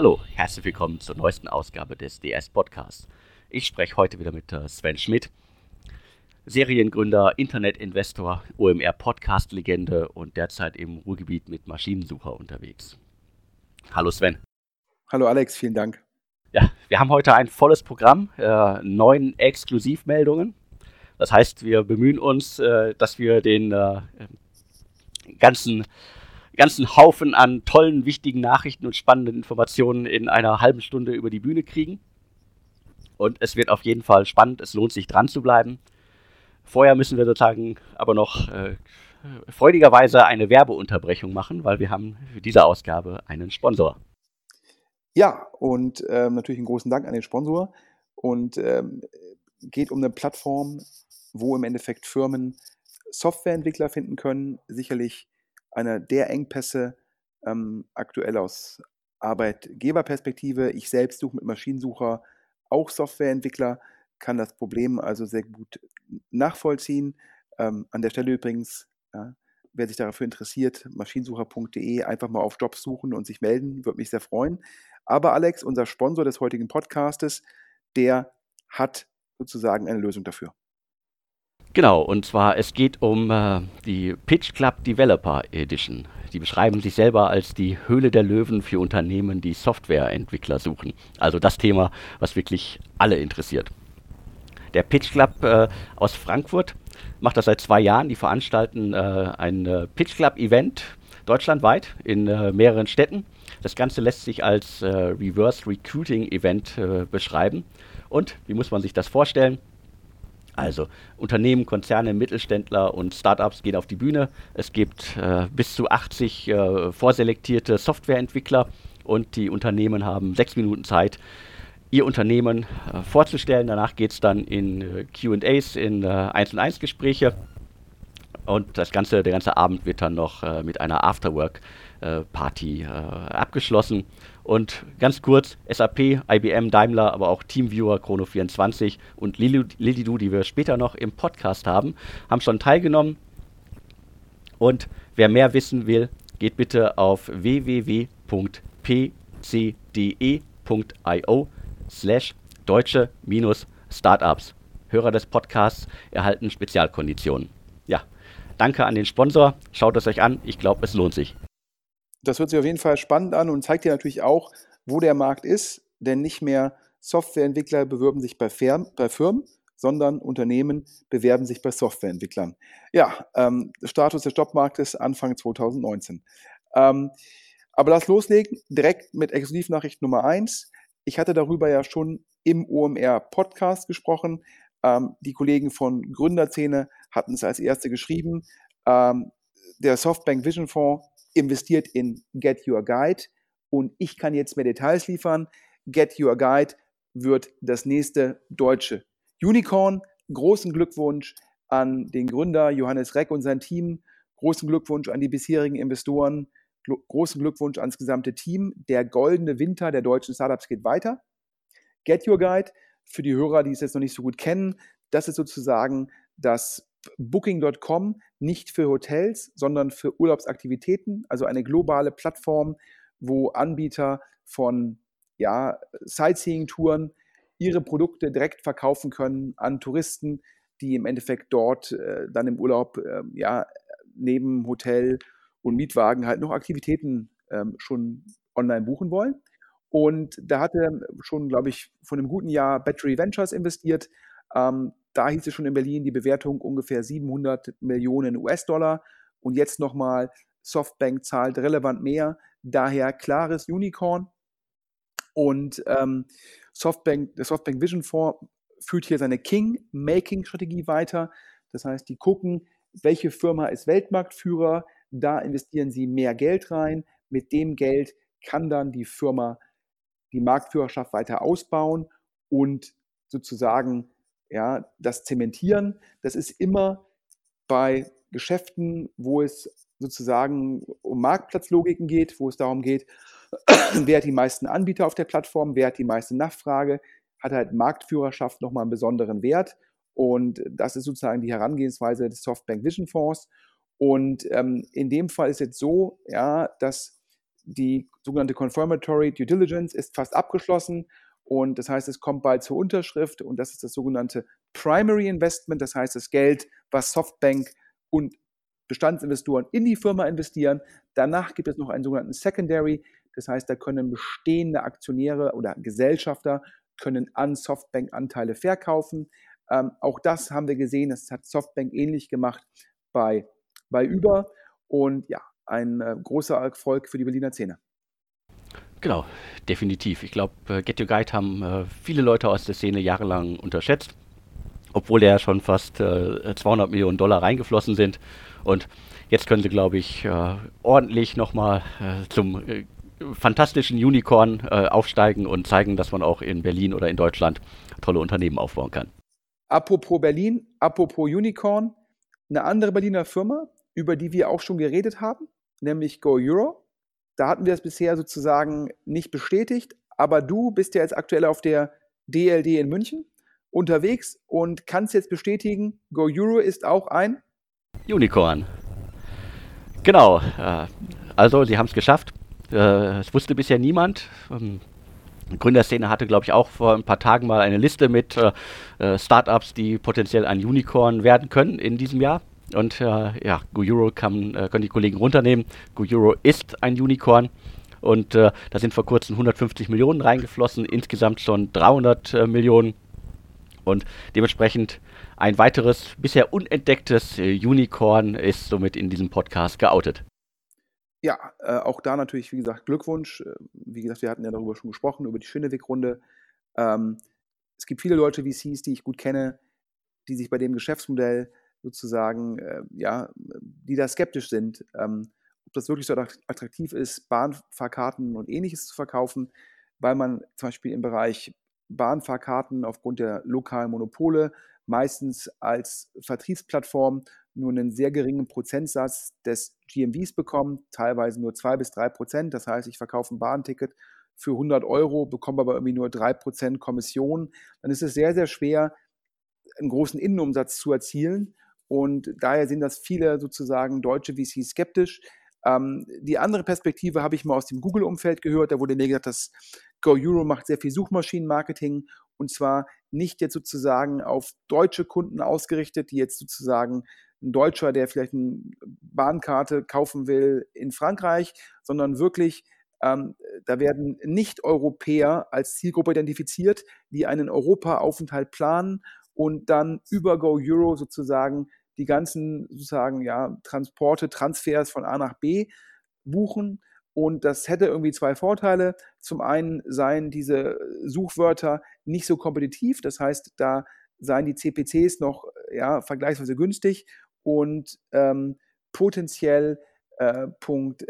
Hallo, herzlich willkommen zur neuesten Ausgabe des DS Podcasts. Ich spreche heute wieder mit äh, Sven Schmidt, Seriengründer, Internetinvestor, OMR Podcast-Legende und derzeit im Ruhrgebiet mit Maschinensucher unterwegs. Hallo Sven. Hallo Alex, vielen Dank. Ja, wir haben heute ein volles Programm, äh, neun Exklusivmeldungen. Das heißt, wir bemühen uns, äh, dass wir den äh, ganzen ganzen Haufen an tollen, wichtigen Nachrichten und spannenden Informationen in einer halben Stunde über die Bühne kriegen. Und es wird auf jeden Fall spannend. Es lohnt sich dran zu bleiben. Vorher müssen wir sozusagen aber noch äh, freudigerweise eine Werbeunterbrechung machen, weil wir haben für diese Ausgabe einen Sponsor. Ja, und ähm, natürlich einen großen Dank an den Sponsor. Und ähm, geht um eine Plattform, wo im Endeffekt Firmen Softwareentwickler finden können. Sicherlich einer der Engpässe ähm, aktuell aus Arbeitgeberperspektive. Ich selbst suche mit Maschinensucher auch Softwareentwickler, kann das Problem also sehr gut nachvollziehen. Ähm, an der Stelle übrigens, ja, wer sich dafür interessiert, maschinensucher.de einfach mal auf Jobs suchen und sich melden, würde mich sehr freuen. Aber Alex, unser Sponsor des heutigen Podcastes, der hat sozusagen eine Lösung dafür. Genau, und zwar es geht um äh, die Pitch Club Developer Edition. Die beschreiben sich selber als die Höhle der Löwen für Unternehmen, die Softwareentwickler suchen. Also das Thema, was wirklich alle interessiert. Der Pitch Club äh, aus Frankfurt macht das seit zwei Jahren. Die veranstalten äh, ein äh, Pitch Club Event deutschlandweit in äh, mehreren Städten. Das Ganze lässt sich als äh, Reverse Recruiting Event beschreiben. Und wie muss man sich das vorstellen? Also Unternehmen, Konzerne, Mittelständler und Startups gehen auf die Bühne. Es gibt äh, bis zu 80 äh, vorselektierte Softwareentwickler und die Unternehmen haben sechs Minuten Zeit, ihr Unternehmen äh, vorzustellen. Danach geht es dann in äh, QAs, in 1 und 1 Gespräche. Und das ganze, der ganze Abend wird dann noch äh, mit einer Afterwork-Party äh, abgeschlossen. Und ganz kurz, SAP, IBM, Daimler, aber auch Teamviewer, Chrono24 und Lilidu, die wir später noch im Podcast haben, haben schon teilgenommen. Und wer mehr wissen will, geht bitte auf www.pcde.io slash deutsche-startups. Hörer des Podcasts erhalten Spezialkonditionen. Ja, danke an den Sponsor. Schaut es euch an. Ich glaube, es lohnt sich. Das hört sich auf jeden Fall spannend an und zeigt dir natürlich auch, wo der Markt ist, denn nicht mehr Softwareentwickler bewerben sich bei, Firmen, bei Firmen sondern Unternehmen bewerben sich bei Softwareentwicklern. Ja, ähm, Status des Jobmarktes Anfang 2019. Ähm, aber lass loslegen, direkt mit Exklusivnachricht Nummer 1. Ich hatte darüber ja schon im OMR Podcast gesprochen. Ähm, die Kollegen von Gründerzähne hatten es als erste geschrieben. Ähm, der Softbank Vision Fonds investiert in Get Your Guide und ich kann jetzt mehr Details liefern. Get Your Guide wird das nächste deutsche Unicorn. Großen Glückwunsch an den Gründer Johannes Reck und sein Team. Großen Glückwunsch an die bisherigen Investoren. Großen Glückwunsch ans gesamte Team. Der goldene Winter der deutschen Startups geht weiter. Get Your Guide, für die Hörer, die es jetzt noch nicht so gut kennen, das ist sozusagen das Booking.com nicht für Hotels, sondern für Urlaubsaktivitäten, also eine globale Plattform, wo Anbieter von ja, Sightseeing-Touren ihre Produkte direkt verkaufen können an Touristen, die im Endeffekt dort äh, dann im Urlaub äh, ja, neben Hotel und Mietwagen halt noch Aktivitäten ähm, schon online buchen wollen. Und da hatte schon, glaube ich, von einem guten Jahr Battery Ventures investiert. Ähm, da hieß es schon in Berlin die Bewertung ungefähr 700 Millionen US-Dollar. Und jetzt nochmal, Softbank zahlt relevant mehr. Daher klares Unicorn. Und ähm, Softbank, der Softbank Vision Fonds führt hier seine King-Making-Strategie weiter. Das heißt, die gucken, welche Firma ist Weltmarktführer. Da investieren sie mehr Geld rein. Mit dem Geld kann dann die Firma die Marktführerschaft weiter ausbauen und sozusagen ja, das Zementieren, das ist immer bei Geschäften, wo es sozusagen um Marktplatzlogiken geht, wo es darum geht, wer hat die meisten Anbieter auf der Plattform, wer hat die meiste Nachfrage, hat halt Marktführerschaft nochmal einen besonderen Wert. Und das ist sozusagen die Herangehensweise des Softbank Vision Fonds. Und ähm, in dem Fall ist jetzt so, ja, dass die sogenannte Confirmatory Due Diligence ist fast abgeschlossen und das heißt, es kommt bald zur Unterschrift und das ist das sogenannte Primary Investment, das heißt das Geld, was Softbank und Bestandsinvestoren in die Firma investieren. Danach gibt es noch einen sogenannten Secondary, das heißt, da können bestehende Aktionäre oder Gesellschafter können an Softbank Anteile verkaufen. Ähm, auch das haben wir gesehen, das hat Softbank ähnlich gemacht bei, bei Uber und ja, ein äh, großer Erfolg für die Berliner Szene. Genau, definitiv. Ich glaube, äh, Get Your Guide haben äh, viele Leute aus der Szene jahrelang unterschätzt, obwohl ja schon fast äh, 200 Millionen Dollar reingeflossen sind. Und jetzt können sie, glaube ich, äh, ordentlich nochmal äh, zum fantastischen Unicorn aufsteigen und zeigen, dass man auch in Berlin oder in Deutschland tolle Unternehmen aufbauen kann. Apropos Berlin, apropos Unicorn, eine andere Berliner Firma, über die wir auch schon geredet haben, nämlich Go Euro. Da hatten wir es bisher sozusagen nicht bestätigt, aber du bist ja jetzt aktuell auf der DLD in München unterwegs und kannst jetzt bestätigen, Go Euro ist auch ein Unicorn. Genau. Äh, also, sie haben es geschafft. Äh, es wusste bisher niemand. Ähm, die Gründerszene hatte, glaube ich, auch vor ein paar Tagen mal eine Liste mit äh, Startups, die potenziell ein Unicorn werden können in diesem Jahr. Und äh, ja, GoEuro kann, äh, können die Kollegen runternehmen. GoEuro ist ein Unicorn. Und äh, da sind vor kurzem 150 Millionen reingeflossen, insgesamt schon 300 äh, Millionen. Und dementsprechend ein weiteres, bisher unentdecktes äh, Unicorn ist somit in diesem Podcast geoutet. Ja, äh, auch da natürlich, wie gesagt, Glückwunsch. Wie gesagt, wir hatten ja darüber schon gesprochen, über die Schönewegrunde. Ähm, es gibt viele Leute VCs, die ich gut kenne, die sich bei dem Geschäftsmodell sozusagen, äh, ja, die da skeptisch sind, ähm, ob das wirklich so attraktiv ist, Bahnfahrkarten und ähnliches zu verkaufen, weil man zum Beispiel im Bereich Bahnfahrkarten aufgrund der lokalen Monopole meistens als Vertriebsplattform nur einen sehr geringen Prozentsatz des GMVs bekommt, teilweise nur zwei bis drei Prozent. Das heißt, ich verkaufe ein Bahnticket für 100 Euro, bekomme aber irgendwie nur drei Prozent Kommission. Dann ist es sehr, sehr schwer, einen großen Innenumsatz zu erzielen. Und daher sind das viele sozusagen deutsche VCs skeptisch. Ähm, die andere Perspektive habe ich mal aus dem Google-Umfeld gehört. Da wurde mir gesagt, dass GoEuro macht sehr viel Suchmaschinenmarketing und zwar nicht jetzt sozusagen auf deutsche Kunden ausgerichtet, die jetzt sozusagen ein Deutscher, der vielleicht eine Bahnkarte kaufen will in Frankreich, sondern wirklich, ähm, da werden Nicht-Europäer als Zielgruppe identifiziert, die einen Europa-Aufenthalt planen und dann über Go Euro sozusagen die ganzen sozusagen ja, Transporte, Transfers von A nach B buchen. Und das hätte irgendwie zwei Vorteile. Zum einen seien diese Suchwörter nicht so kompetitiv, das heißt, da seien die CPCs noch ja, vergleichsweise günstig und ähm, potenziell äh, Punkt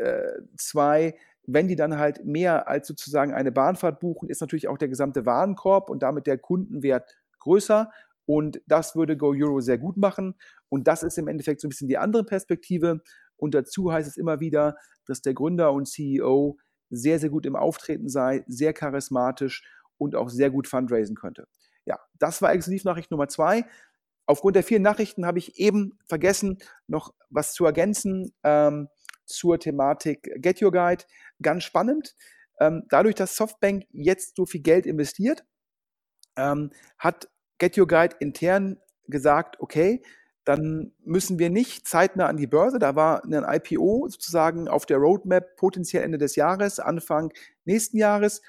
2, äh, wenn die dann halt mehr als sozusagen eine Bahnfahrt buchen, ist natürlich auch der gesamte Warenkorb und damit der Kundenwert größer. Und das würde Go Euro sehr gut machen. Und das ist im Endeffekt so ein bisschen die andere Perspektive. Und dazu heißt es immer wieder, dass der Gründer und CEO sehr, sehr gut im Auftreten sei, sehr charismatisch und auch sehr gut fundraisen könnte. Ja, das war Exklusivnachricht Nummer zwei. Aufgrund der vielen Nachrichten habe ich eben vergessen, noch was zu ergänzen ähm, zur Thematik Get Your Guide. Ganz spannend. Ähm, dadurch, dass Softbank jetzt so viel Geld investiert, ähm, hat Get Your Guide intern gesagt, okay, dann müssen wir nicht zeitnah an die Börse. Da war ein IPO sozusagen auf der Roadmap potenziell Ende des Jahres, Anfang nächsten Jahres.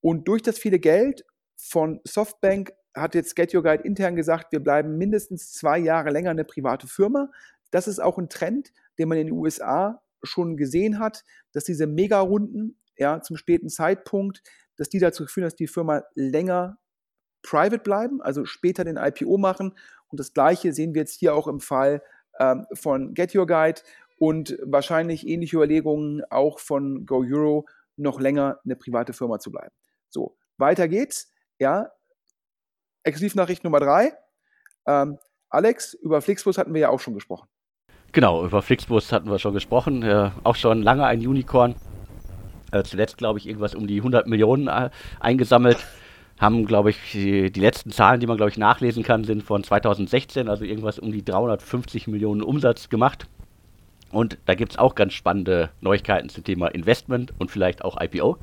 Und durch das viele Geld von Softbank hat jetzt Get Your Guide intern gesagt, wir bleiben mindestens zwei Jahre länger eine private Firma. Das ist auch ein Trend, den man in den USA schon gesehen hat, dass diese Mega-Runden ja, zum späten Zeitpunkt, dass die dazu führen, dass die Firma länger private bleiben, also später den IPO machen. Und das Gleiche sehen wir jetzt hier auch im Fall ähm, von Get Your Guide und wahrscheinlich ähnliche Überlegungen auch von Go Euro, noch länger eine private Firma zu bleiben. So, weiter geht's. Ja, Exklusivnachricht Nummer drei. Ähm, Alex, über Flixbus hatten wir ja auch schon gesprochen. Genau, über Flixbus hatten wir schon gesprochen. Äh, auch schon lange ein Unicorn. Äh, zuletzt, glaube ich, irgendwas um die 100 Millionen äh, eingesammelt haben, glaube ich, die, letzten Zahlen, die man, glaube ich, nachlesen kann, sind von 2016, also irgendwas um die 350 Millionen Umsatz gemacht. Und da gibt es auch ganz spannende Neuigkeiten zum Thema Investment und vielleicht auch IPO.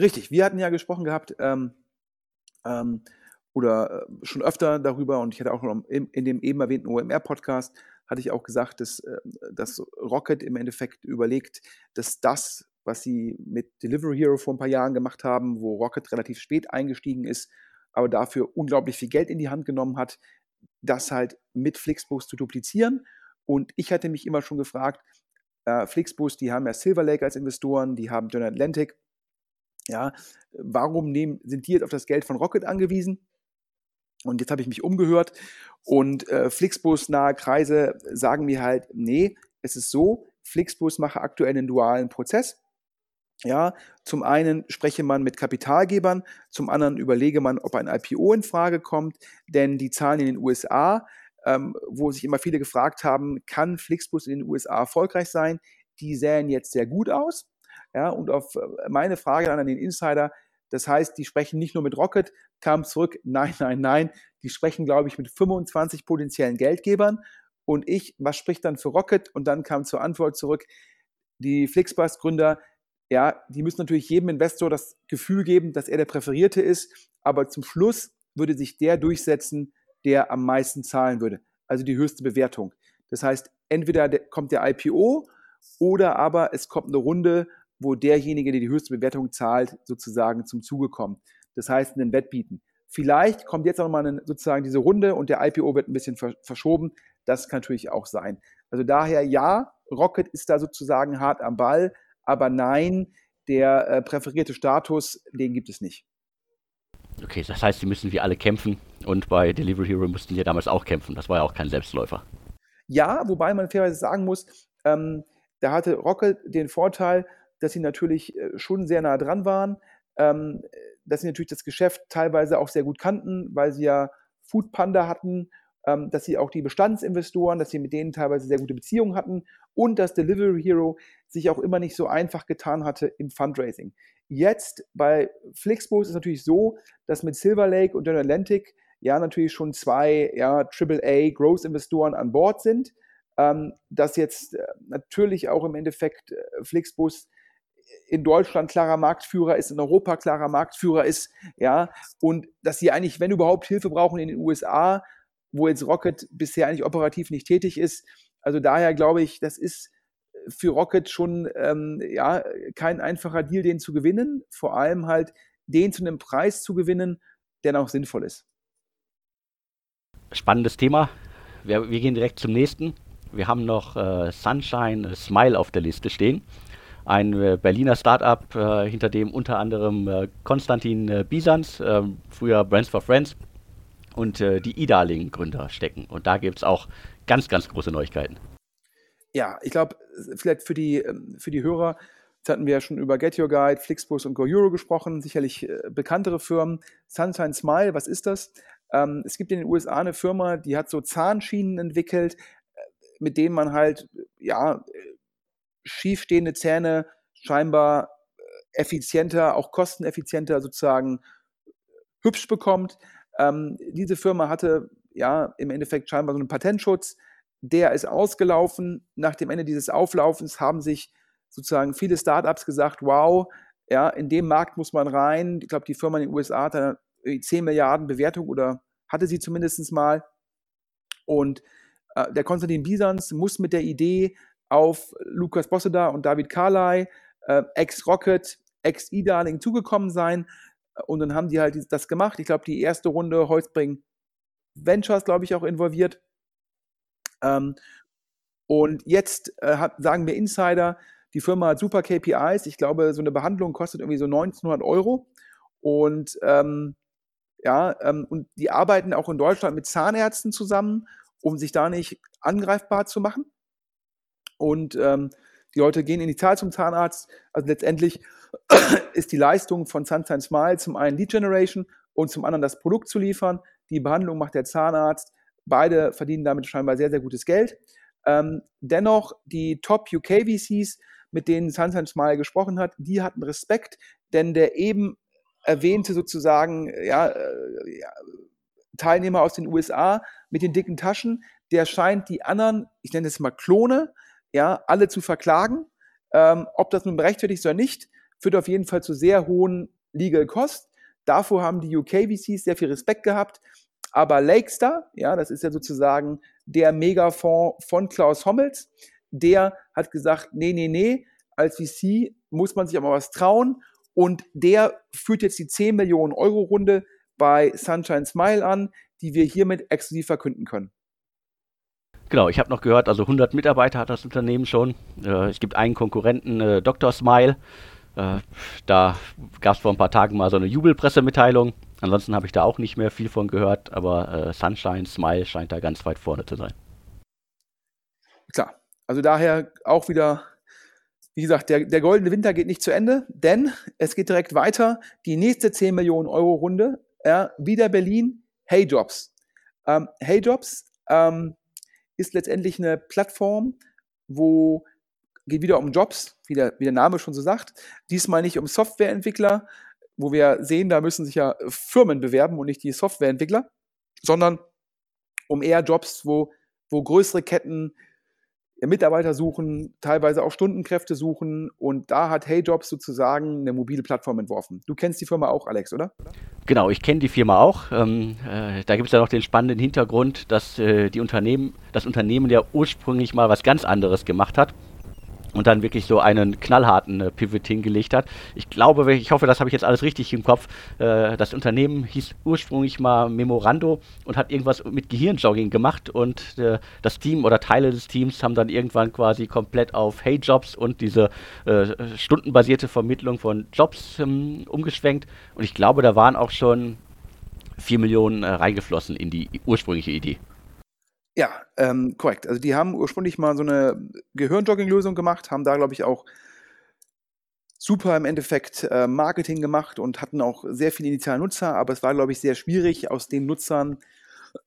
Richtig, wir hatten ja gesprochen gehabt ähm, ähm, oder äh, schon öfter darüber und ich hatte auch in, in dem eben erwähnten OMR-Podcast hatte ich auch gesagt, dass, äh, dass Rocket im Endeffekt überlegt, dass das, was sie mit Delivery Hero vor ein paar Jahren gemacht haben, wo Rocket relativ spät eingestiegen ist, aber dafür unglaublich viel Geld in die Hand genommen hat, das halt mit Flixbus zu duplizieren. Und ich hatte mich immer schon gefragt, äh, Flixbus, die haben ja Silver Lake als Investoren, die haben General Atlantic, ja, warum nehmen, sind die jetzt auf das Geld von Rocket angewiesen? Und jetzt habe ich mich umgehört und äh, Flixbus nahe Kreise sagen mir halt, nee, es ist so, Flixbus mache aktuell einen dualen Prozess. Ja, zum einen spreche man mit Kapitalgebern, zum anderen überlege man, ob ein IPO in Frage kommt, denn die Zahlen in den USA, ähm, wo sich immer viele gefragt haben, kann Flixbus in den USA erfolgreich sein, die sähen jetzt sehr gut aus. Ja, und auf äh, meine Frage dann an den Insider, das heißt, die sprechen nicht nur mit Rocket, kam zurück, nein, nein, nein, die sprechen, glaube ich, mit 25 potenziellen Geldgebern. Und ich, was spricht dann für Rocket? Und dann kam zur Antwort zurück, die Flixbus-Gründer, ja, die müssen natürlich jedem Investor das Gefühl geben, dass er der Präferierte ist, aber zum Schluss würde sich der durchsetzen, der am meisten zahlen würde, also die höchste Bewertung. Das heißt, entweder kommt der IPO oder aber es kommt eine Runde, wo derjenige, der die höchste Bewertung zahlt, sozusagen zum Zuge kommt. Das heißt, einen Wettbieten. Vielleicht kommt jetzt auch mal sozusagen diese Runde und der IPO wird ein bisschen verschoben. Das kann natürlich auch sein. Also daher ja, Rocket ist da sozusagen hart am Ball, aber nein, der äh, präferierte Status, den gibt es nicht. Okay, das heißt, sie müssen wie alle kämpfen und bei Delivery Hero mussten sie ja damals auch kämpfen. Das war ja auch kein Selbstläufer. Ja, wobei man fairerweise sagen muss, ähm, da hatte Rocket den Vorteil, dass sie natürlich äh, schon sehr nah dran waren, ähm, dass sie natürlich das Geschäft teilweise auch sehr gut kannten, weil sie ja Food Panda hatten, ähm, dass sie auch die Bestandsinvestoren, dass sie mit denen teilweise sehr gute Beziehungen hatten und dass Delivery Hero sich auch immer nicht so einfach getan hatte im Fundraising. Jetzt bei Flixbus ist es natürlich so, dass mit Silver Lake und General Atlantic ja natürlich schon zwei ja, AAA Growth Investoren an Bord sind. Ähm, dass jetzt äh, natürlich auch im Endeffekt äh, Flixbus in Deutschland klarer Marktführer ist, in Europa klarer Marktführer ist, ja, und dass sie eigentlich, wenn überhaupt, Hilfe brauchen in den USA, wo jetzt Rocket bisher eigentlich operativ nicht tätig ist. Also daher glaube ich, das ist für Rocket schon ähm, ja, kein einfacher Deal, den zu gewinnen, vor allem halt den zu einem Preis zu gewinnen, der noch sinnvoll ist. Spannendes Thema. Wir, wir gehen direkt zum nächsten. Wir haben noch äh, Sunshine Smile auf der Liste stehen ein äh, Berliner Startup, äh, hinter dem unter anderem äh, Konstantin äh, Bisans, ähm, früher Brands for Friends, und äh, die E-Darling-Gründer stecken. Und da gibt es auch ganz, ganz große Neuigkeiten. Ja, ich glaube, vielleicht für die, ähm, für die Hörer, jetzt hatten wir ja schon über Get Your Guide, Flixbus und GoEuro gesprochen, sicherlich äh, bekanntere Firmen. Sunshine Smile, was ist das? Ähm, es gibt in den USA eine Firma, die hat so Zahnschienen entwickelt, mit denen man halt, ja, schiefstehende Zähne scheinbar äh, effizienter, auch kosteneffizienter sozusagen hübsch bekommt. Ähm, diese Firma hatte ja im Endeffekt scheinbar so einen Patentschutz, der ist ausgelaufen. Nach dem Ende dieses Auflaufens haben sich sozusagen viele Startups gesagt, wow, ja, in dem Markt muss man rein. Ich glaube, die Firma in den USA hat eine 10 Milliarden Bewertung oder hatte sie zumindest mal. Und äh, der Konstantin Bisans muss mit der Idee auf Lukas Bosseda und David Carley, äh, ex-Rocket, ex-E-Darling zugekommen sein. Und dann haben die halt das gemacht. Ich glaube, die erste Runde Holzbring Ventures, glaube ich, auch involviert. Ähm, und jetzt äh, sagen mir Insider, die Firma hat super KPIs. Ich glaube, so eine Behandlung kostet irgendwie so 1900 Euro. Und ähm, ja, ähm, und die arbeiten auch in Deutschland mit Zahnärzten zusammen, um sich da nicht angreifbar zu machen und ähm, die Leute gehen initial zum Zahnarzt. Also letztendlich ist die Leistung von Sunshine Smile zum einen Lead Generation und zum anderen das Produkt zu liefern. Die Behandlung macht der Zahnarzt. Beide verdienen damit scheinbar sehr, sehr gutes Geld. Ähm, dennoch, die Top UK VCs, mit denen Sunshine Smile gesprochen hat, die hatten Respekt, denn der eben erwähnte sozusagen ja, äh, ja, Teilnehmer aus den USA mit den dicken Taschen, der scheint die anderen, ich nenne es mal Klone, ja, alle zu verklagen. Ähm, ob das nun berechtfertigt ist oder nicht, führt auf jeden Fall zu sehr hohen Legal Cost. Davor haben die UK-VCs sehr viel Respekt gehabt. Aber Lakestar, ja, das ist ja sozusagen der Megafonds von Klaus Hommels, der hat gesagt, nee, nee, nee, als VC muss man sich aber was trauen. Und der führt jetzt die 10 Millionen Euro Runde bei Sunshine Smile an, die wir hiermit exklusiv verkünden können. Genau, ich habe noch gehört, also 100 Mitarbeiter hat das Unternehmen schon. Äh, es gibt einen Konkurrenten, äh, Dr. Smile. Äh, da gab es vor ein paar Tagen mal so eine Jubelpressemitteilung. Ansonsten habe ich da auch nicht mehr viel von gehört, aber äh, Sunshine Smile scheint da ganz weit vorne zu sein. Klar, also daher auch wieder, wie gesagt, der, der goldene Winter geht nicht zu Ende, denn es geht direkt weiter. Die nächste 10 Millionen Euro Runde, ja, wieder Berlin, Hey Jobs. Ähm, hey Jobs ähm, ist letztendlich eine Plattform, wo geht wieder um Jobs, wie der, wie der Name schon so sagt. Diesmal nicht um Softwareentwickler, wo wir sehen, da müssen sich ja Firmen bewerben und nicht die Softwareentwickler, sondern um eher Jobs, wo, wo größere Ketten Mitarbeiter suchen, teilweise auch Stundenkräfte suchen und da hat HeyJobs sozusagen eine mobile Plattform entworfen. Du kennst die Firma auch, Alex, oder? Genau, ich kenne die Firma auch. Ähm, äh, da gibt es ja noch den spannenden Hintergrund, dass äh, die Unternehmen, das Unternehmen ja ursprünglich mal was ganz anderes gemacht hat und dann wirklich so einen knallharten äh, Pivot hingelegt hat. Ich glaube, ich hoffe, das habe ich jetzt alles richtig im Kopf. Äh, das Unternehmen hieß ursprünglich mal Memorando und hat irgendwas mit Gehirnjogging gemacht und äh, das Team oder Teile des Teams haben dann irgendwann quasi komplett auf Hey Jobs und diese äh, stundenbasierte Vermittlung von Jobs ähm, umgeschwenkt. Und ich glaube, da waren auch schon 4 Millionen äh, reingeflossen in die ursprüngliche Idee. Ja, ähm, korrekt. Also die haben ursprünglich mal so eine Gehirnjogging-Lösung gemacht, haben da, glaube ich, auch super im Endeffekt äh, Marketing gemacht und hatten auch sehr viele initiale Nutzer, aber es war, glaube ich, sehr schwierig, aus den Nutzern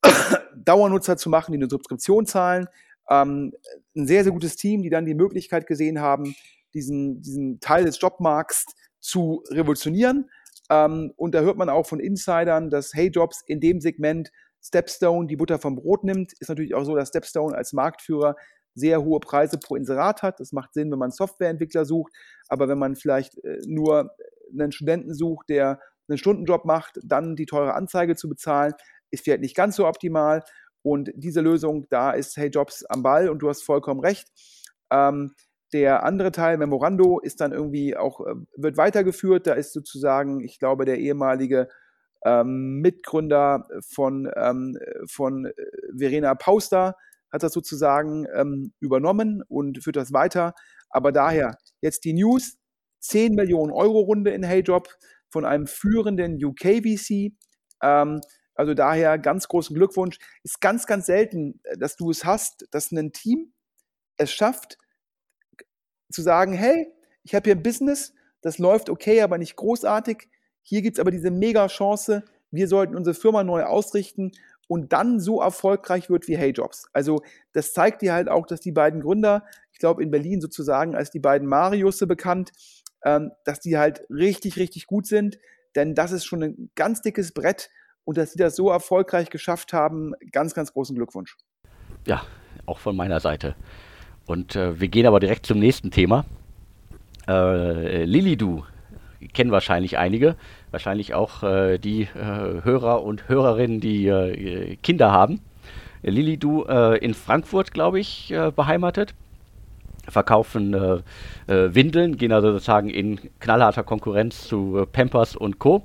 Dauernutzer zu machen, die eine Subskription zahlen. Ähm, ein sehr, sehr gutes Team, die dann die Möglichkeit gesehen haben, diesen, diesen Teil des Jobmarkts zu revolutionieren. Ähm, und da hört man auch von Insidern, dass Hey Jobs in dem Segment Stepstone die Butter vom Brot nimmt. Ist natürlich auch so, dass Stepstone als Marktführer sehr hohe Preise pro Inserat hat. Das macht Sinn, wenn man Softwareentwickler sucht. Aber wenn man vielleicht äh, nur einen Studenten sucht, der einen Stundenjob macht, dann die teure Anzeige zu bezahlen, ist vielleicht nicht ganz so optimal. Und diese Lösung, da ist Hey Jobs am Ball und du hast vollkommen recht. Ähm, der andere Teil, Memorando, ist dann irgendwie auch, äh, wird weitergeführt. Da ist sozusagen, ich glaube, der ehemalige ähm, Mitgründer von, ähm, von äh, Verena Pauster hat das sozusagen ähm, übernommen und führt das weiter. Aber daher jetzt die News: 10 Millionen Euro Runde in HeyJob von einem führenden UK-VC. Ähm, also daher ganz großen Glückwunsch. Ist ganz, ganz selten, äh, dass du es hast, dass ein Team es schafft, zu sagen, hey, ich habe hier ein Business, das läuft okay, aber nicht großartig. Hier gibt es aber diese mega Chance, wir sollten unsere Firma neu ausrichten und dann so erfolgreich wird wie Hey Jobs. Also das zeigt dir halt auch, dass die beiden Gründer, ich glaube in Berlin sozusagen als die beiden Mariusse bekannt, ähm, dass die halt richtig, richtig gut sind, denn das ist schon ein ganz dickes Brett und dass sie das so erfolgreich geschafft haben, ganz, ganz großen Glückwunsch. Ja, auch von meiner Seite. Und äh, wir gehen aber direkt zum nächsten Thema. Äh, Lilidu kennen wahrscheinlich einige, wahrscheinlich auch äh, die äh, Hörer und Hörerinnen, die äh, Kinder haben. Lilidu äh, in Frankfurt, glaube ich, äh, beheimatet. Verkaufen äh, Windeln, gehen also sozusagen in knallharter Konkurrenz zu Pampers und Co.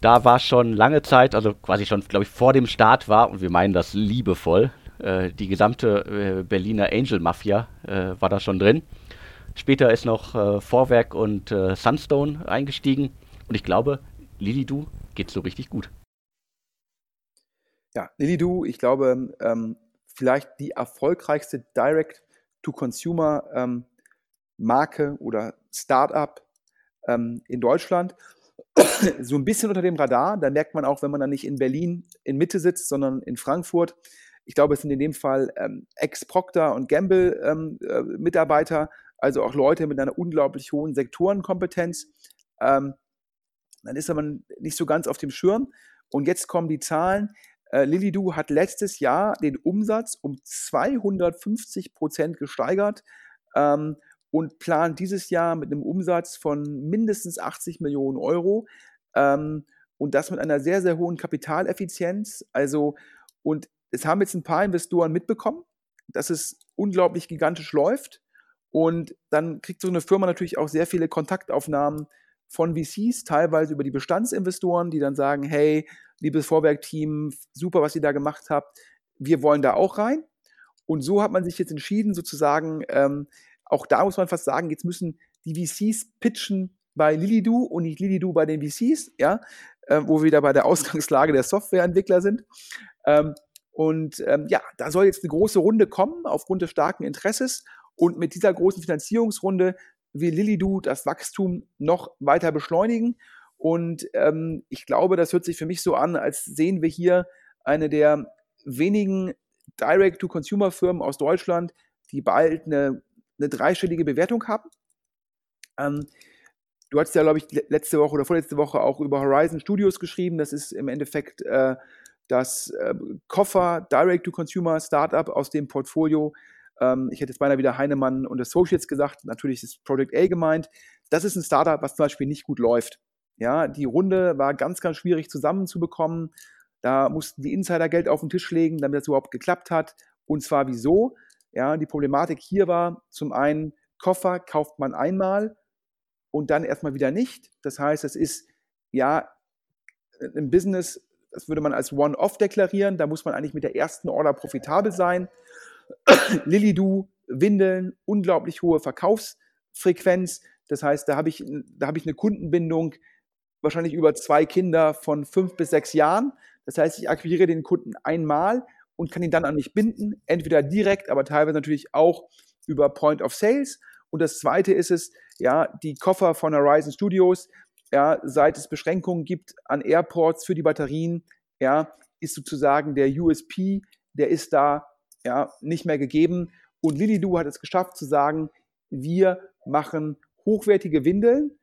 Da war schon lange Zeit, also quasi schon, glaube ich, vor dem Start war, und wir meinen das liebevoll, die gesamte Berliner Angel Mafia war da schon drin. Später ist noch äh, Vorwerk und äh, Sunstone eingestiegen. Und ich glaube, Lilidu geht so richtig gut. Ja, Lilidu, ich glaube, ähm, vielleicht die erfolgreichste Direct-to-Consumer-Marke ähm, oder Startup ähm, in Deutschland. so ein bisschen unter dem Radar. Da merkt man auch, wenn man dann nicht in Berlin in Mitte sitzt, sondern in Frankfurt. Ich glaube, es sind in dem Fall ähm, Ex-Procter und Gamble ähm, äh, also auch Leute mit einer unglaublich hohen Sektorenkompetenz. Ähm, dann ist man nicht so ganz auf dem Schirm. Und jetzt kommen die Zahlen. Äh, Lilido hat letztes Jahr den Umsatz um 250 Prozent gesteigert ähm, und plant dieses Jahr mit einem Umsatz von mindestens 80 Millionen Euro ähm, und das mit einer sehr, sehr hohen Kapitaleffizienz. Also, und es haben jetzt ein paar Investoren mitbekommen, dass es unglaublich gigantisch läuft. Und dann kriegt so eine Firma natürlich auch sehr viele Kontaktaufnahmen von VCs, teilweise über die Bestandsinvestoren, die dann sagen, hey, liebes Vorwerk-Team, super, was ihr da gemacht habt, wir wollen da auch rein. Und so hat man sich jetzt entschieden, sozusagen, ähm, auch da muss man fast sagen, jetzt müssen die VCs pitchen bei Lilidu und nicht Lilidu bei den VCs, ja, äh, wo wir wieder bei der Ausgangslage der Softwareentwickler sind. Ähm, und ähm, ja, da soll jetzt eine große Runde kommen aufgrund des starken Interesses. Und mit dieser großen Finanzierungsrunde will Lilidu das Wachstum noch weiter beschleunigen. Und ähm, ich glaube, das hört sich für mich so an, als sehen wir hier eine der wenigen Direct-to-Consumer-Firmen aus Deutschland, die bald eine, eine dreistellige Bewertung haben. Ähm, du hast ja, glaube ich, letzte Woche oder vorletzte Woche auch über Horizon Studios geschrieben. Das ist im Endeffekt äh, das äh, Koffer Direct-to-Consumer Startup aus dem Portfolio. Ähm, ich hätte jetzt beinahe wieder Heinemann und Associates gesagt. Natürlich ist Project A gemeint. Das ist ein Startup, was zum Beispiel nicht gut läuft. Ja, die Runde war ganz, ganz schwierig zusammenzubekommen. Da mussten die Insider Geld auf den Tisch legen, damit das überhaupt geklappt hat. Und zwar wieso? Ja, die Problematik hier war zum einen, Koffer kauft man einmal und dann erstmal wieder nicht. Das heißt, es ist ja ein Business, das würde man als One-Off deklarieren. Da muss man eigentlich mit der ersten Order profitabel sein. Lilidu, Windeln, unglaublich hohe Verkaufsfrequenz. Das heißt, da habe ich, da ich eine Kundenbindung, wahrscheinlich über zwei Kinder von fünf bis sechs Jahren. Das heißt, ich akquiriere den Kunden einmal und kann ihn dann an mich binden, entweder direkt, aber teilweise natürlich auch über Point of Sales. Und das zweite ist es, ja, die Koffer von Horizon Studios, ja, seit es Beschränkungen gibt an Airports für die Batterien, ja, ist sozusagen der USP, der ist da ja, nicht mehr gegeben. Und Lilidu hat es geschafft zu sagen, wir machen hochwertige Windeln,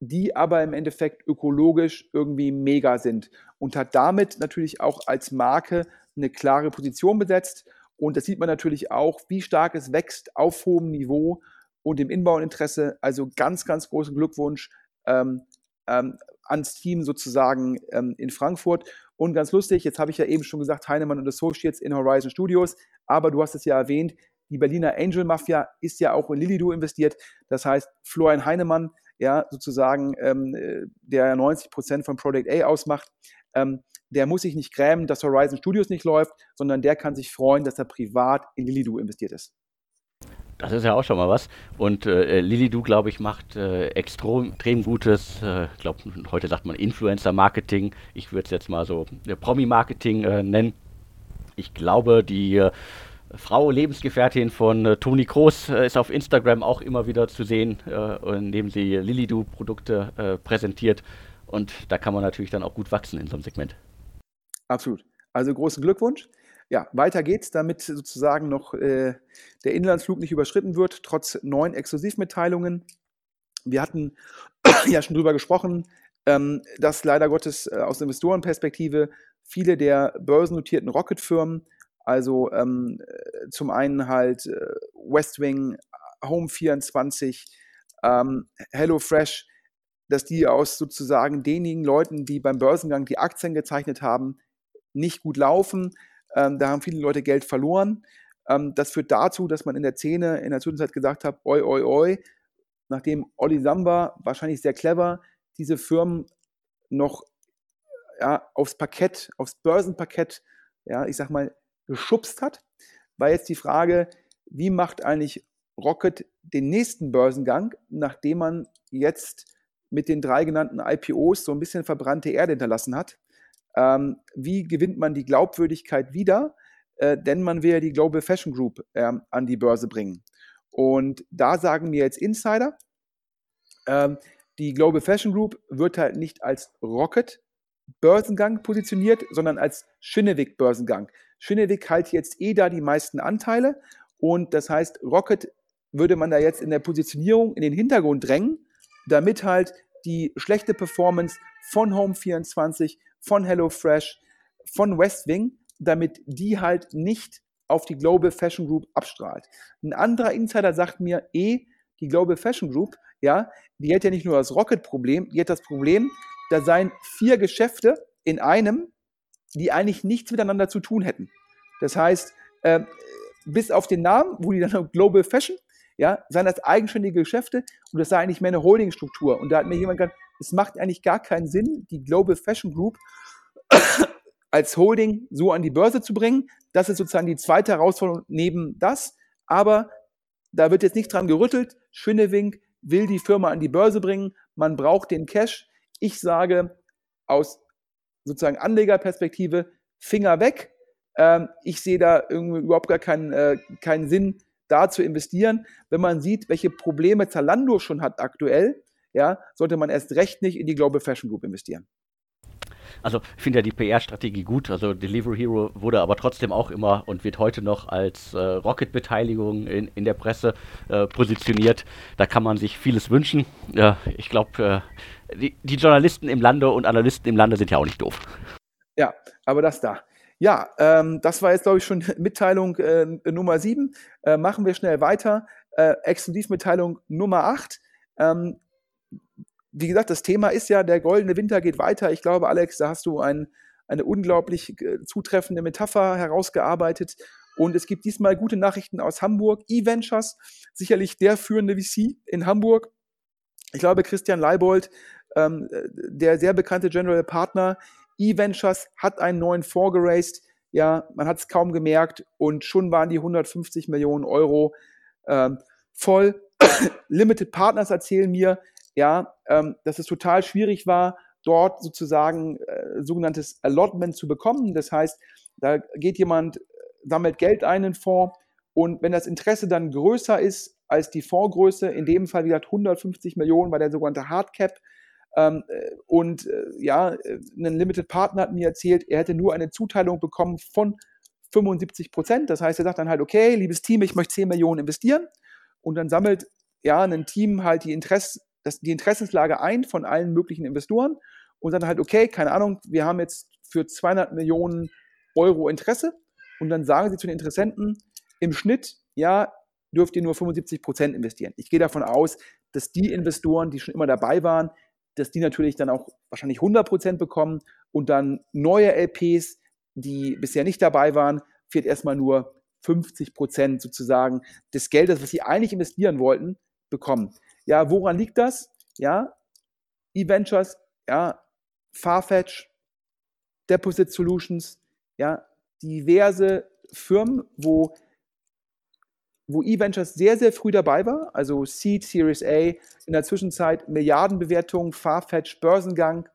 die aber im Endeffekt ökologisch irgendwie mega sind und hat damit natürlich auch als Marke eine klare Position besetzt. Und das sieht man natürlich auch, wie stark es wächst auf hohem Niveau und im Inbauinteresse. Also ganz, ganz großen Glückwunsch ähm, ähm, ans Team sozusagen ähm, in Frankfurt. Und ganz lustig, jetzt habe ich ja eben schon gesagt, Heinemann und Associates in Horizon Studios, aber du hast es ja erwähnt, die Berliner Angel Mafia ist ja auch in Lilido investiert. Das heißt, Florian Heinemann ja, sozusagen, ähm, äh, der 90 Prozent von Project A ausmacht, ähm, der muss sich nicht grämen, dass Horizon Studios nicht läuft, sondern der kann sich freuen, dass er privat in Lilidu investiert ist. Das ist ja auch schon mal was. Und äh, Lilidu, glaube ich, macht äh, extrem, extrem gutes, äh, glaube, heute sagt man Influencer-Marketing. Ich würde es jetzt mal so äh, Promi-Marketing äh, nennen. Ich glaube, die äh, Frau, Lebensgefährtin von äh, Toni Kroos, äh, ist auf Instagram auch immer wieder zu sehen, äh, indem sie Lilidu-Produkte äh, präsentiert. Und da kann man natürlich dann auch gut wachsen in so einem Segment. Absolut. Also großen Glückwunsch. Ja, weiter geht's, damit sozusagen noch äh, der Inlandsflug nicht überschritten wird, trotz neuen Exklusivmitteilungen. Wir hatten ja schon drüber gesprochen, ähm, dass leider Gottes äh, aus Investorenperspektive viele der börsennotierten Rocket-Firmen also ähm, äh, zum einen halt äh, Westwing, Home24, ähm, HelloFresh, dass die aus sozusagen denjenigen Leuten, die beim Börsengang die Aktien gezeichnet haben, nicht gut laufen. Ähm, da haben viele Leute Geld verloren. Ähm, das führt dazu, dass man in der Szene in der Zwischenzeit gesagt hat, oi, oi, oi, nachdem Olli Samba wahrscheinlich sehr clever diese Firmen noch ja, aufs Parkett, aufs Börsenparkett, ja, ich sag mal, geschubst hat, war jetzt die Frage, wie macht eigentlich Rocket den nächsten Börsengang, nachdem man jetzt mit den drei genannten IPOs so ein bisschen verbrannte Erde hinterlassen hat. Ähm, wie gewinnt man die Glaubwürdigkeit wieder? Äh, denn man will ja die Global Fashion Group äh, an die Börse bringen. Und da sagen mir jetzt Insider, ähm, die Global Fashion Group wird halt nicht als Rocket Börsengang positioniert, sondern als Schinnewig Börsengang. Schinnewig halt jetzt eh da die meisten Anteile und das heißt, Rocket würde man da jetzt in der Positionierung in den Hintergrund drängen, damit halt die schlechte Performance von Home24, von HelloFresh, von Westwing, damit die halt nicht auf die Global Fashion Group abstrahlt. Ein anderer Insider sagt mir, eh, die Global Fashion Group, ja, die hat ja nicht nur das Rocket-Problem, die hat das Problem, da seien vier Geschäfte in einem, die eigentlich nichts miteinander zu tun hätten. Das heißt, äh, bis auf den Namen, wo die dann Global Fashion, ja, seien das eigenständige Geschäfte und das sei eigentlich mehr eine Holdingstruktur. Und da hat mir jemand gesagt, es macht eigentlich gar keinen Sinn, die Global Fashion Group als Holding so an die Börse zu bringen. Das ist sozusagen die zweite Herausforderung neben das. Aber da wird jetzt nicht dran gerüttelt. Schwinnewink will die Firma an die Börse bringen. Man braucht den Cash. Ich sage aus sozusagen Anlegerperspektive, Finger weg. Ähm, ich sehe da irgendwie überhaupt gar keinen, äh, keinen Sinn, da zu investieren. Wenn man sieht, welche Probleme Zalando schon hat aktuell, ja, sollte man erst recht nicht in die Global Fashion Group investieren. Also ich finde ja die PR-Strategie gut. Also Delivery Hero wurde aber trotzdem auch immer und wird heute noch als äh, Rocket-Beteiligung in, in der Presse äh, positioniert. Da kann man sich vieles wünschen. Ja, ich glaube, äh, die, die Journalisten im Lande und Analysten im Lande sind ja auch nicht doof. Ja, aber das da. Ja, ähm, das war jetzt, glaube ich, schon Mitteilung äh, Nummer 7. Äh, machen wir schnell weiter. Äh, Exklusivmitteilung Nummer 8. Ähm, wie gesagt, das Thema ist ja, der goldene Winter geht weiter. Ich glaube, Alex, da hast du ein, eine unglaublich äh, zutreffende Metapher herausgearbeitet. Und es gibt diesmal gute Nachrichten aus Hamburg. E-Ventures, sicherlich der führende VC in Hamburg. Ich glaube, Christian Leibold, ähm, der sehr bekannte General Partner, E-Ventures hat einen neuen Fonds geraced. Ja, man hat es kaum gemerkt und schon waren die 150 Millionen Euro ähm, voll. Limited Partners erzählen mir, ja, ähm, dass es total schwierig war, dort sozusagen äh, sogenanntes Allotment zu bekommen. Das heißt, da geht jemand, sammelt Geld ein in Fonds und wenn das Interesse dann größer ist als die Fondsgröße, in dem Fall wie gesagt 150 Millionen war der sogenannte Hardcap, ähm, äh, und äh, ja, äh, ein Limited Partner hat mir erzählt, er hätte nur eine Zuteilung bekommen von 75 Prozent. Das heißt, er sagt dann halt, okay, liebes Team, ich möchte 10 Millionen investieren. Und dann sammelt ja ein Team halt die, Interesse, das, die Interessenslage ein von allen möglichen Investoren und dann halt, okay, keine Ahnung, wir haben jetzt für 200 Millionen Euro Interesse und dann sagen sie zu den Interessenten, im Schnitt, ja, dürft ihr nur 75 Prozent investieren. Ich gehe davon aus, dass die Investoren, die schon immer dabei waren, dass die natürlich dann auch wahrscheinlich 100 Prozent bekommen und dann neue LPs, die bisher nicht dabei waren, wird erstmal nur 50 Prozent sozusagen des Geldes, was sie eigentlich investieren wollten, bekommen. Ja, woran liegt das? Ja, E-Ventures, ja, Farfetch, Deposit Solutions, ja, diverse Firmen, wo, wo E-Ventures sehr, sehr früh dabei war, also Seed, Series A, in der Zwischenzeit Milliardenbewertungen, Farfetch, Börsengang.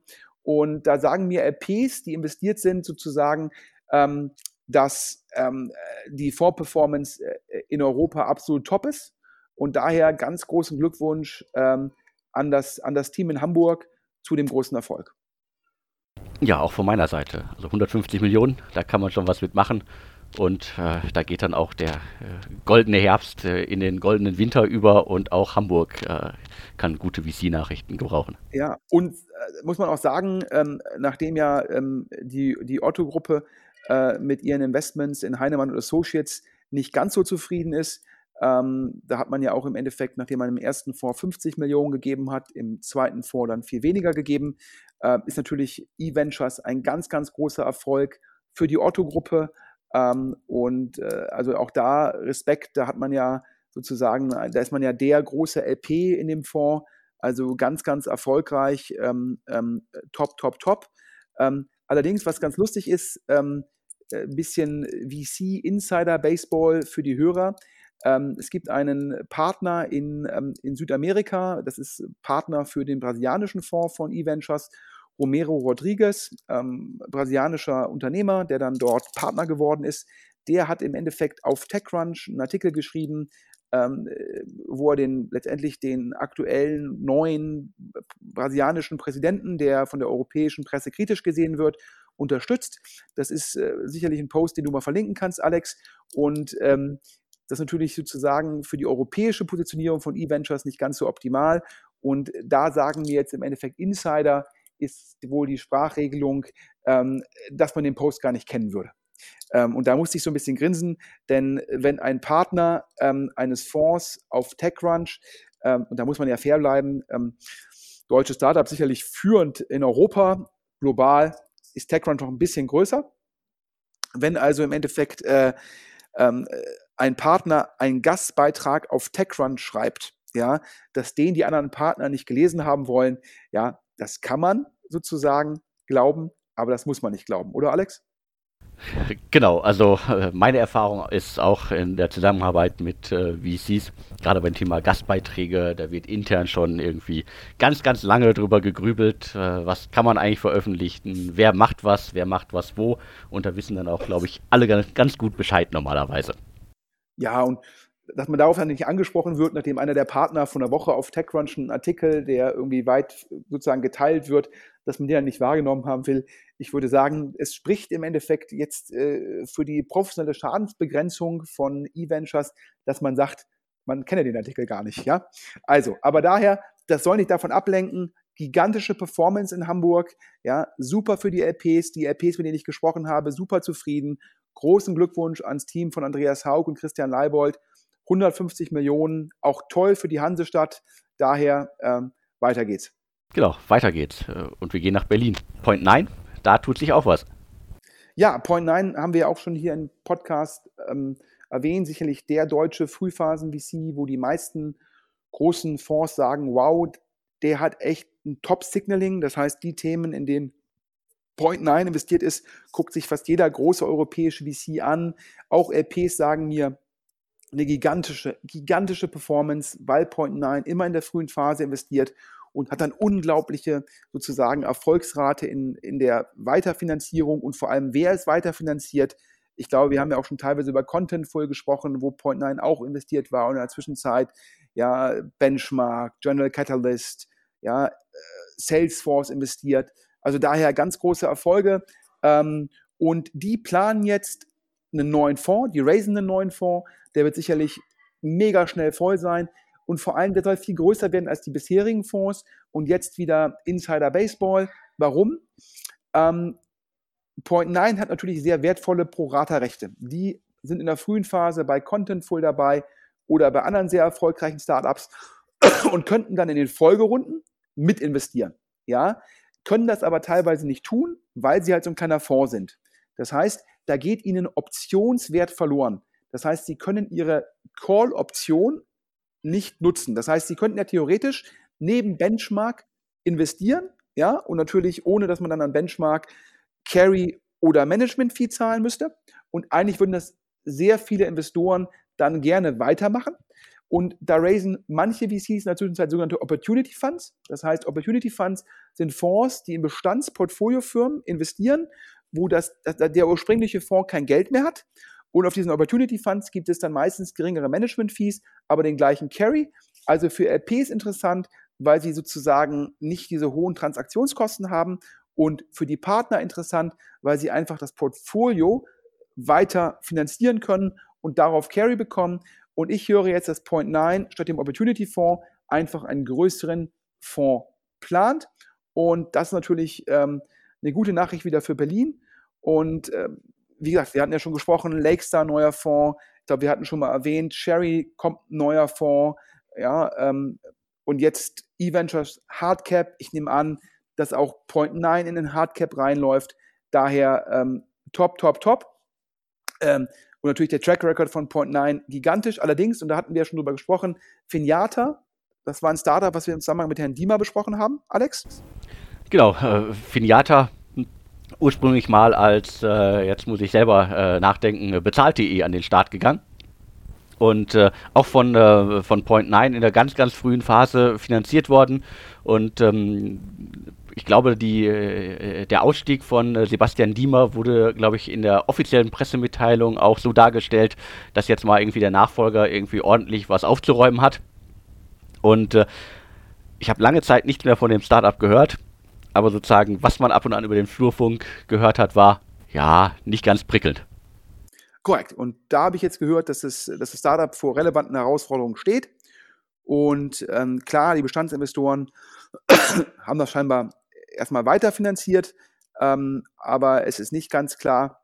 Und da sagen mir LPs, die investiert sind, sozusagen, ähm, dass ähm, die Fondsperformance äh, in Europa absolut top ist. Und daher ganz großen Glückwunsch ähm, an, das, an das Team in Hamburg zu dem großen Erfolg. Ja, auch von meiner Seite. Also 150 Millionen, da kann man schon was mitmachen. Und äh, da geht dann auch der äh, goldene Herbst äh, in den goldenen Winter über und auch Hamburg äh, kann gute VC-Nachrichten gebrauchen. Ja, und äh, muss man auch sagen, ähm, nachdem ja ähm, die, die Otto-Gruppe äh, mit ihren Investments in Heinemann und Associates nicht ganz so zufrieden ist, ähm, da hat man ja auch im Endeffekt, nachdem man im ersten Fonds 50 Millionen gegeben hat, im zweiten Fonds dann viel weniger gegeben, äh, ist natürlich E-Ventures ein ganz, ganz großer Erfolg für die Otto-Gruppe. Ähm, und äh, also auch da Respekt, da hat man ja sozusagen, da ist man ja der große LP in dem Fonds, also ganz, ganz erfolgreich, ähm, ähm top, top, top. Ähm, allerdings, was ganz lustig ist, ähm, ein äh, bisschen VC-Insider-Baseball für die Hörer. Ähm, es gibt einen Partner in, ähm, in Südamerika, das ist Partner für den brasilianischen Fonds von eVentures, Romero Rodriguez, ähm, brasilianischer Unternehmer, der dann dort Partner geworden ist. Der hat im Endeffekt auf TechCrunch einen Artikel geschrieben, ähm, wo er den, letztendlich den aktuellen neuen brasilianischen Präsidenten, der von der europäischen Presse kritisch gesehen wird, unterstützt. Das ist äh, sicherlich ein Post, den du mal verlinken kannst, Alex. Und ähm, das ist natürlich sozusagen für die europäische Positionierung von E-Ventures nicht ganz so optimal. Und da sagen mir jetzt im Endeffekt Insider, ist wohl die Sprachregelung, ähm, dass man den Post gar nicht kennen würde. Ähm, und da musste ich so ein bisschen grinsen, denn wenn ein Partner ähm, eines Fonds auf TechCrunch, ähm, und da muss man ja fair bleiben, ähm, deutsche Startup sicherlich führend in Europa, global ist TechCrunch noch ein bisschen größer. Wenn also im Endeffekt äh, ähm, ein Partner einen Gastbeitrag auf TechCrunch schreibt, ja, dass den die anderen Partner nicht gelesen haben wollen, ja, das kann man sozusagen glauben, aber das muss man nicht glauben, oder Alex? Genau, also äh, meine Erfahrung ist auch in der Zusammenarbeit mit äh, VCs, gerade beim Thema Gastbeiträge, da wird intern schon irgendwie ganz, ganz lange drüber gegrübelt, äh, was kann man eigentlich veröffentlichen, wer macht was, wer macht was wo und da wissen dann auch, glaube ich, alle ganz, ganz gut Bescheid normalerweise. Ja, und dass man darauf dann nicht angesprochen wird, nachdem einer der Partner von der Woche auf TechCrunch einen Artikel, der irgendwie weit sozusagen geteilt wird, dass man den dann nicht wahrgenommen haben will. Ich würde sagen, es spricht im Endeffekt jetzt äh, für die professionelle Schadensbegrenzung von E-Ventures, dass man sagt, man kenne den Artikel gar nicht, ja. Also, aber daher, das soll nicht davon ablenken, gigantische Performance in Hamburg, ja, super für die LPs, die LPs, mit denen ich gesprochen habe, super zufrieden. Großen Glückwunsch ans Team von Andreas Haug und Christian Leibold 150 Millionen, auch toll für die Hansestadt. Daher ähm, weiter geht's. Genau, weiter geht's. Äh, und wir gehen nach Berlin. Point 9, da tut sich auch was. Ja, Point 9 haben wir auch schon hier im Podcast ähm, erwähnt. Sicherlich der deutsche Frühphasen-VC, wo die meisten großen Fonds sagen, wow, der hat echt ein Top-Signaling. Das heißt, die Themen, in denen Point 9 investiert ist, guckt sich fast jeder große europäische VC an. Auch LPs sagen mir, eine gigantische, gigantische Performance, weil Point 9 immer in der frühen Phase investiert und hat dann unglaubliche sozusagen Erfolgsrate in, in der Weiterfinanzierung und vor allem, wer es weiterfinanziert. Ich glaube, wir haben ja auch schon teilweise über Contentful gesprochen, wo Point9 auch investiert war und in der Zwischenzeit ja Benchmark, General Catalyst, ja, äh, Salesforce investiert. Also daher ganz große Erfolge. Ähm, und die planen jetzt einen neuen Fonds, die raisen einen neuen Fonds, der wird sicherlich mega schnell voll sein und vor allem, der soll viel größer werden als die bisherigen Fonds und jetzt wieder Insider Baseball. Warum? Ähm, Point 9 hat natürlich sehr wertvolle Pro-Rata-Rechte. Die sind in der frühen Phase bei Contentful dabei oder bei anderen sehr erfolgreichen Startups und könnten dann in den Folgerunden mit investieren. Ja, können das aber teilweise nicht tun, weil sie halt so ein kleiner Fonds sind. Das heißt, da geht ihnen Optionswert verloren. Das heißt, sie können ihre Call-Option nicht nutzen. Das heißt, sie könnten ja theoretisch neben Benchmark investieren, ja, und natürlich ohne, dass man dann an Benchmark Carry oder Management Fee zahlen müsste. Und eigentlich würden das sehr viele Investoren dann gerne weitermachen. Und da raisen manche VCs in der Zwischenzeit sogenannte Opportunity Funds. Das heißt, Opportunity Funds sind Fonds, die in Bestandsportfoliofirmen investieren, wo das, der ursprüngliche Fonds kein Geld mehr hat und auf diesen Opportunity Funds gibt es dann meistens geringere Management Fees, aber den gleichen Carry. Also für LPs interessant, weil sie sozusagen nicht diese hohen Transaktionskosten haben und für die Partner interessant, weil sie einfach das Portfolio weiter finanzieren können und darauf Carry bekommen. Und ich höre jetzt, dass Point 9 statt dem Opportunity Fonds einfach einen größeren Fonds plant. Und das ist natürlich ähm, eine gute Nachricht wieder für Berlin. Und ähm, wie gesagt, wir hatten ja schon gesprochen, Lakestar neuer Fonds. Ich glaube, wir hatten schon mal erwähnt, Sherry kommt neuer Fonds. Ja, ähm, und jetzt E-Ventures Hardcap. Ich nehme an, dass auch Point 9 in den Hardcap reinläuft. Daher ähm, top, top, top. Ähm, und natürlich der Track Record von Point 9 gigantisch. Allerdings, und da hatten wir ja schon drüber gesprochen, Finiata, das war ein Startup, was wir im Zusammenhang mit Herrn Diemer besprochen haben. Alex? Genau, äh, Finiata ursprünglich mal als, äh, jetzt muss ich selber äh, nachdenken, bezahlt.de an den Start gegangen. Und äh, auch von, äh, von Point 9 in der ganz, ganz frühen Phase finanziert worden. Und ähm, ich glaube, die, äh, der Ausstieg von äh, Sebastian Diemer wurde, glaube ich, in der offiziellen Pressemitteilung auch so dargestellt, dass jetzt mal irgendwie der Nachfolger irgendwie ordentlich was aufzuräumen hat. Und ich habe lange Zeit nichts mehr von dem Startup gehört aber sozusagen, was man ab und an über den Flurfunk gehört hat, war ja nicht ganz prickelnd. Korrekt. Und da habe ich jetzt gehört, dass, es, dass das Startup vor relevanten Herausforderungen steht. Und ähm, klar, die Bestandsinvestoren haben das scheinbar erstmal weiterfinanziert, ähm, aber es ist nicht ganz klar,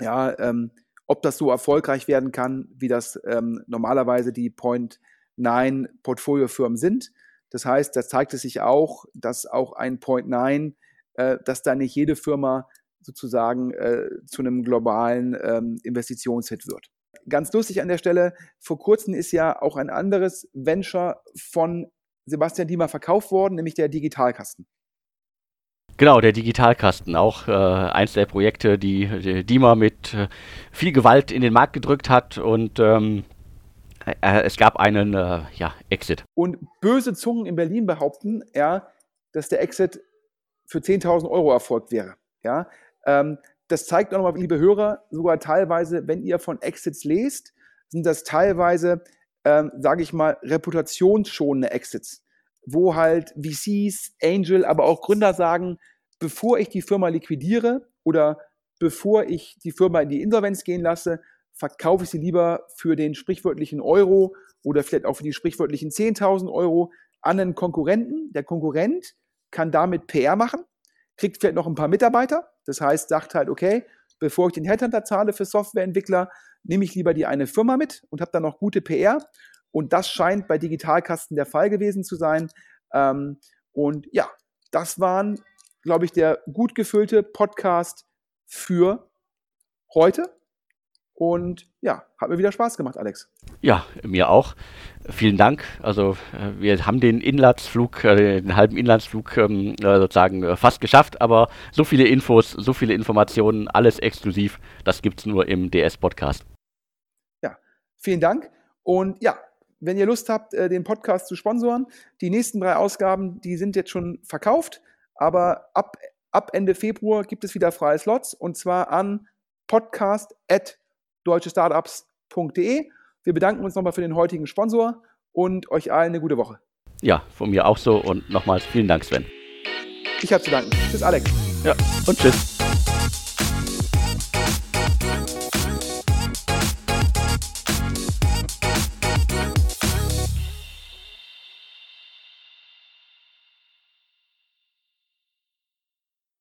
ja, ähm, ob das so erfolgreich werden kann, wie das ähm, normalerweise die Point 9 Portfoliofirmen sind. Das heißt, da zeigt es sich auch, dass auch ein Point 9, äh, dass da nicht jede Firma sozusagen äh, zu einem globalen ähm, Investitionshit wird. Ganz lustig an der Stelle, vor kurzem ist ja auch ein anderes Venture von Sebastian Diemer verkauft worden, nämlich der Digitalkasten. Genau, der Digitalkasten, auch äh, eins der Projekte, die, die Dima mit äh, viel Gewalt in den Markt gedrückt hat und ähm, äh, es gab einen äh, ja, Exit. Und böse Zungen in Berlin behaupten, ja, dass der Exit für 10.000 Euro erfolgt wäre. Ja, ähm, das zeigt auch nochmal, liebe Hörer, sogar teilweise, wenn ihr von Exits lest, sind das teilweise, ähm, sage ich mal, reputationsschonende Exits wo halt VCs, Angel, aber auch Gründer sagen, bevor ich die Firma liquidiere oder bevor ich die Firma in die Insolvenz gehen lasse, verkaufe ich sie lieber für den sprichwörtlichen Euro oder vielleicht auch für die sprichwörtlichen 10.000 Euro an einen Konkurrenten. Der Konkurrent kann damit PR machen, kriegt vielleicht noch ein paar Mitarbeiter. Das heißt, sagt halt, okay, bevor ich den Headhunter zahle für Softwareentwickler, nehme ich lieber die eine Firma mit und habe dann noch gute PR. Und das scheint bei Digitalkasten der Fall gewesen zu sein. Ähm, und ja, das waren, glaube ich, der gut gefüllte Podcast für heute. Und ja, hat mir wieder Spaß gemacht, Alex. Ja, mir auch. Vielen Dank. Also äh, wir haben den Inlandsflug, äh, den halben Inlandsflug ähm, äh, sozusagen fast geschafft, aber so viele Infos, so viele Informationen, alles exklusiv, das gibt es nur im DS-Podcast. Ja, vielen Dank. Und ja, wenn ihr Lust habt, äh, den Podcast zu sponsoren, die nächsten drei Ausgaben, die sind jetzt schon verkauft, aber ab, ab Ende Februar gibt es wieder freie Slots und zwar an podcast.deutschestartups.de. Wir bedanken uns nochmal für den heutigen Sponsor und euch allen eine gute Woche. Ja, von mir auch so und nochmals vielen Dank, Sven. Ich habe zu danken. Tschüss, Alex. Ja, und tschüss.